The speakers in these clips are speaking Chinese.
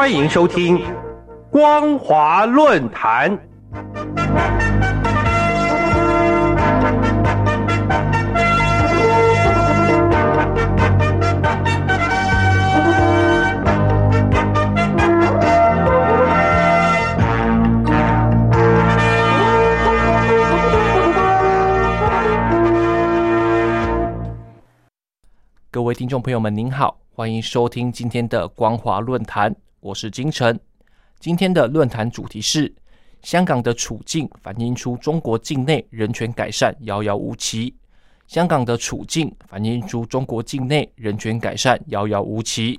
欢迎收听《光华论坛》。各位听众朋友们，您好，欢迎收听今天的光华论坛，我是金晨。今天的论坛主题是香港的处境，反映出中国境内人权改善遥遥无期。香港的处境反映出中国境内人权改善遥遥无期。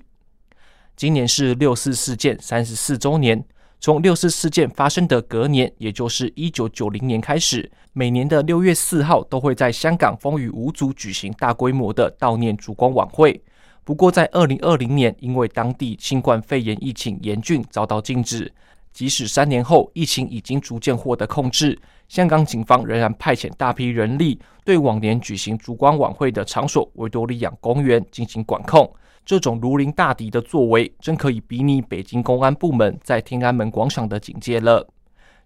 今年是六四事件三十四周年。从六四事件发生的隔年，也就是一九九零年开始，每年的六月四号都会在香港风雨无阻举行大规模的悼念烛光晚会。不过，在二零二零年，因为当地新冠肺炎疫情严峻，遭到禁止。即使三年后疫情已经逐渐获得控制，香港警方仍然派遣大批人力对往年举行烛光晚会的场所维多利亚公园进行管控。这种如临大敌的作为，真可以比拟北京公安部门在天安门广场的警戒了。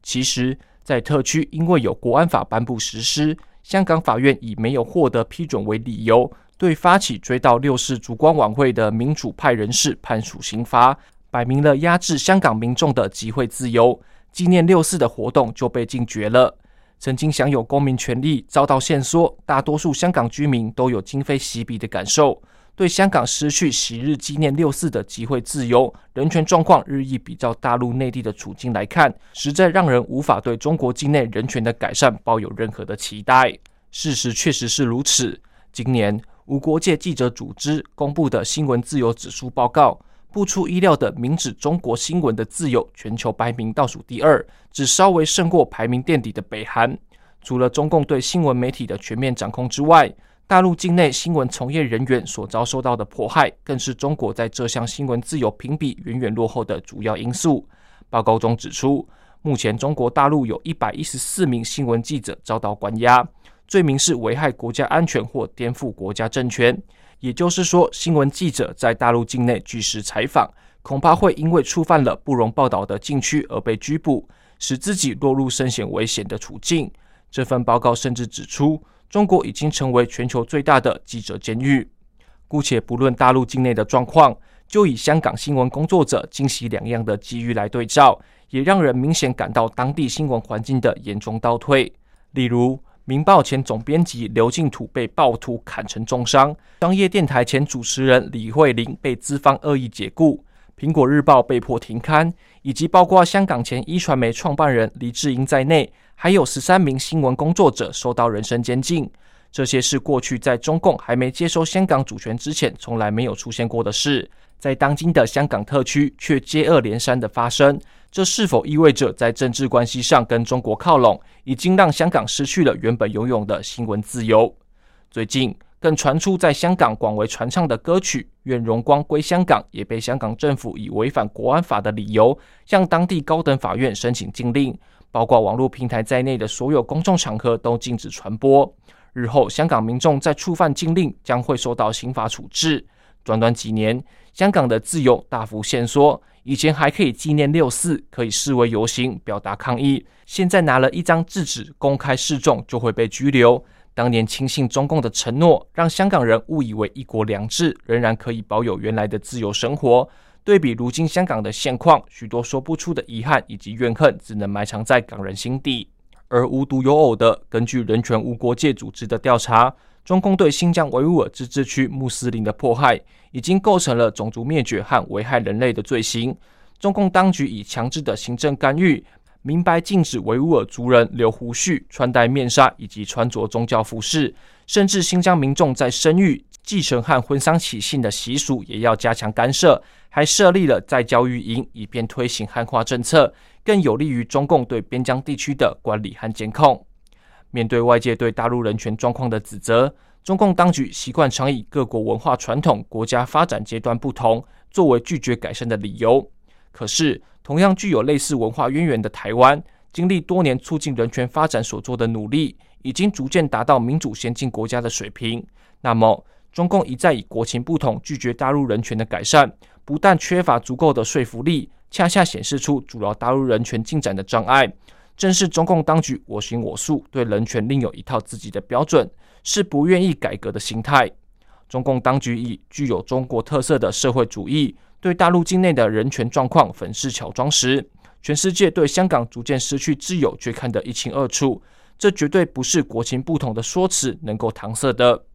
其实，在特区因为有国安法颁布实施，香港法院以没有获得批准为理由，对发起追悼六四烛光晚会的民主派人士判处刑罚，摆明了压制香港民众的集会自由。纪念六四的活动就被禁绝了。曾经享有公民权利遭到限缩，大多数香港居民都有今非昔比的感受。对香港失去昔日纪念六四的集会自由、人权状况日益比较大陆内地的处境来看，实在让人无法对中国境内人权的改善抱有任何的期待。事实确实是如此。今年无国界记者组织公布的新闻自由指数报告，不出意料的明指中国新闻的自由全球排名倒数第二，只稍微胜过排名垫底的北韩。除了中共对新闻媒体的全面掌控之外，大陆境内新闻从业人员所遭受到的迫害，更是中国在这项新闻自由评比远远落后的主要因素。报告中指出，目前中国大陆有一百一十四名新闻记者遭到关押，罪名是危害国家安全或颠覆国家政权。也就是说，新闻记者在大陆境内据实采访，恐怕会因为触犯了不容报道的禁区而被拘捕，使自己落入深陷危险的处境。这份报告甚至指出。中国已经成为全球最大的记者监狱。姑且不论大陆境内的状况，就以香港新闻工作者惊喜两样的机遇来对照，也让人明显感到当地新闻环境的严重倒退。例如，《明报》前总编辑刘敬土被暴徒砍成重伤，商业电台前主持人李慧玲被资方恶意解雇，《苹果日报》被迫停刊，以及包括香港前一传媒创办人黎智英在内。还有十三名新闻工作者受到人身监禁，这些是过去在中共还没接收香港主权之前从来没有出现过的事，在当今的香港特区却接二连三的发生，这是否意味着在政治关系上跟中国靠拢，已经让香港失去了原本拥有的新闻自由？最近更传出在香港广为传唱的歌曲《愿荣光归香港》也被香港政府以违反国安法的理由，向当地高等法院申请禁令。包括网络平台在内的所有公众场合都禁止传播。日后，香港民众在触犯禁令将会受到刑法处置。短短几年，香港的自由大幅限缩。以前还可以纪念六四，可以示威游行表达抗议，现在拿了一张制止公开示众就会被拘留。当年轻信中共的承诺，让香港人误以为一国两制仍然可以保有原来的自由生活。对比如今香港的现况，许多说不出的遗憾以及怨恨，只能埋藏在港人心底。而无独有偶的，根据人权无国界组织的调查，中共对新疆维吾尔自治区穆斯林的迫害，已经构成了种族灭绝和危害人类的罪行。中共当局以强制的行政干预，明白禁止维吾尔族人留胡须、穿戴面纱以及穿着宗教服饰，甚至新疆民众在生育。继承和婚丧喜庆的习俗也要加强干涉，还设立了在教育营，以便推行汉化政策，更有利于中共对边疆地区的管理和监控。面对外界对大陆人权状况的指责，中共当局习惯常以各国文化传统、国家发展阶段不同作为拒绝改善的理由。可是，同样具有类似文化渊源的台湾，经历多年促进人权发展所做的努力，已经逐渐达到民主先进国家的水平。那么，中共一再以国情不同拒绝大陆人权的改善，不但缺乏足够的说服力，恰恰显示出主要大陆人权进展的障碍。正是中共当局我行我素，对人权另有一套自己的标准，是不愿意改革的心态。中共当局以具有中国特色的社会主义对大陆境内的人权状况粉饰巧装时，全世界对香港逐渐失去自由却看得一清二楚。这绝对不是国情不同的说辞能够搪塞的。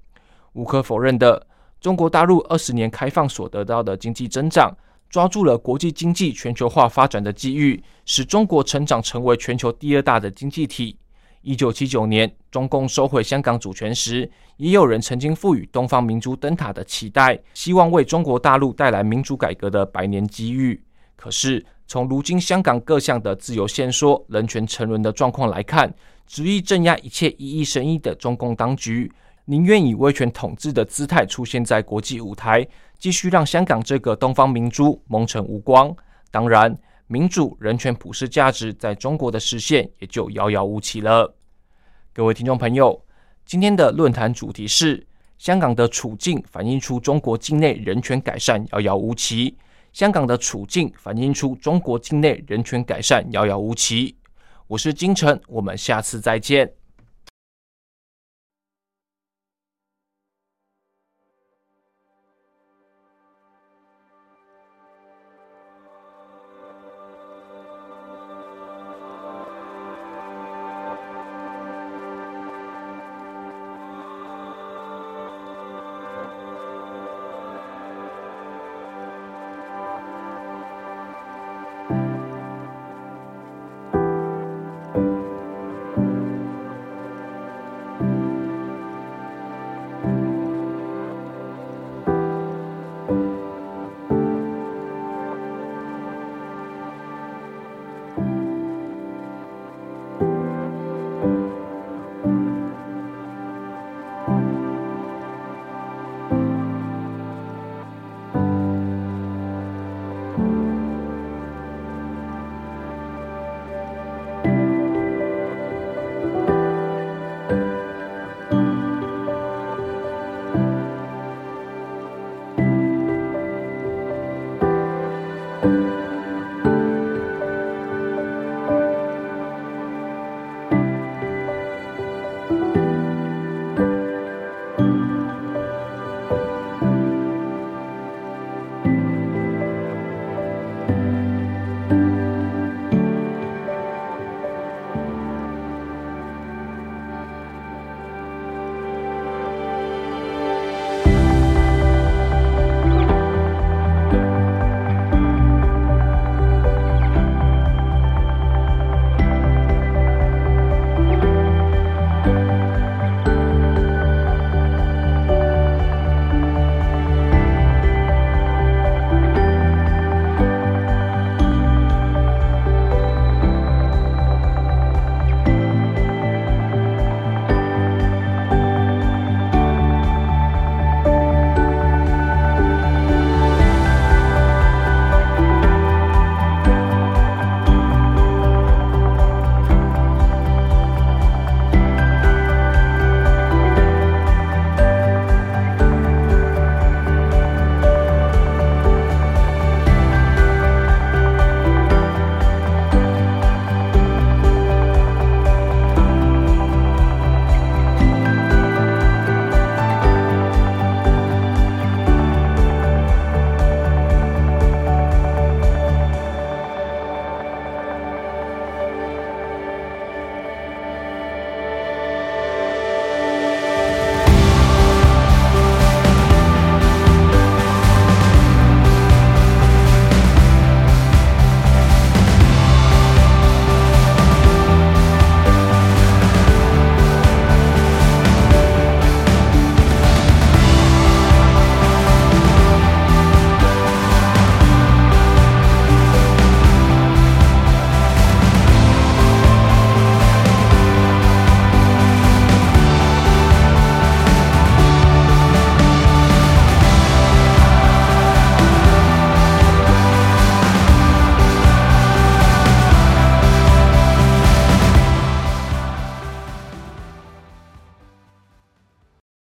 无可否认的，中国大陆二十年开放所得到的经济增长。抓住了国际经济全球化发展的机遇，使中国成长成为全球第二大的经济体。一九七九年，中共收回香港主权时，也有人曾经赋予东方明珠灯塔的期待，希望为中国大陆带来民主改革的百年机遇。可是，从如今香港各项的自由限缩、人权沉沦的状况来看，执意镇压一切异议声音的中共当局，宁愿以威权统治的姿态出现在国际舞台。继续让香港这个东方明珠蒙尘无光，当然，民主、人权、普世价值在中国的实现也就遥遥无期了。各位听众朋友，今天的论坛主题是：香港的处境反映出中国境内人权改善遥遥无期。香港的处境反映出中国境内人权改善遥遥无期。我是金城，我们下次再见。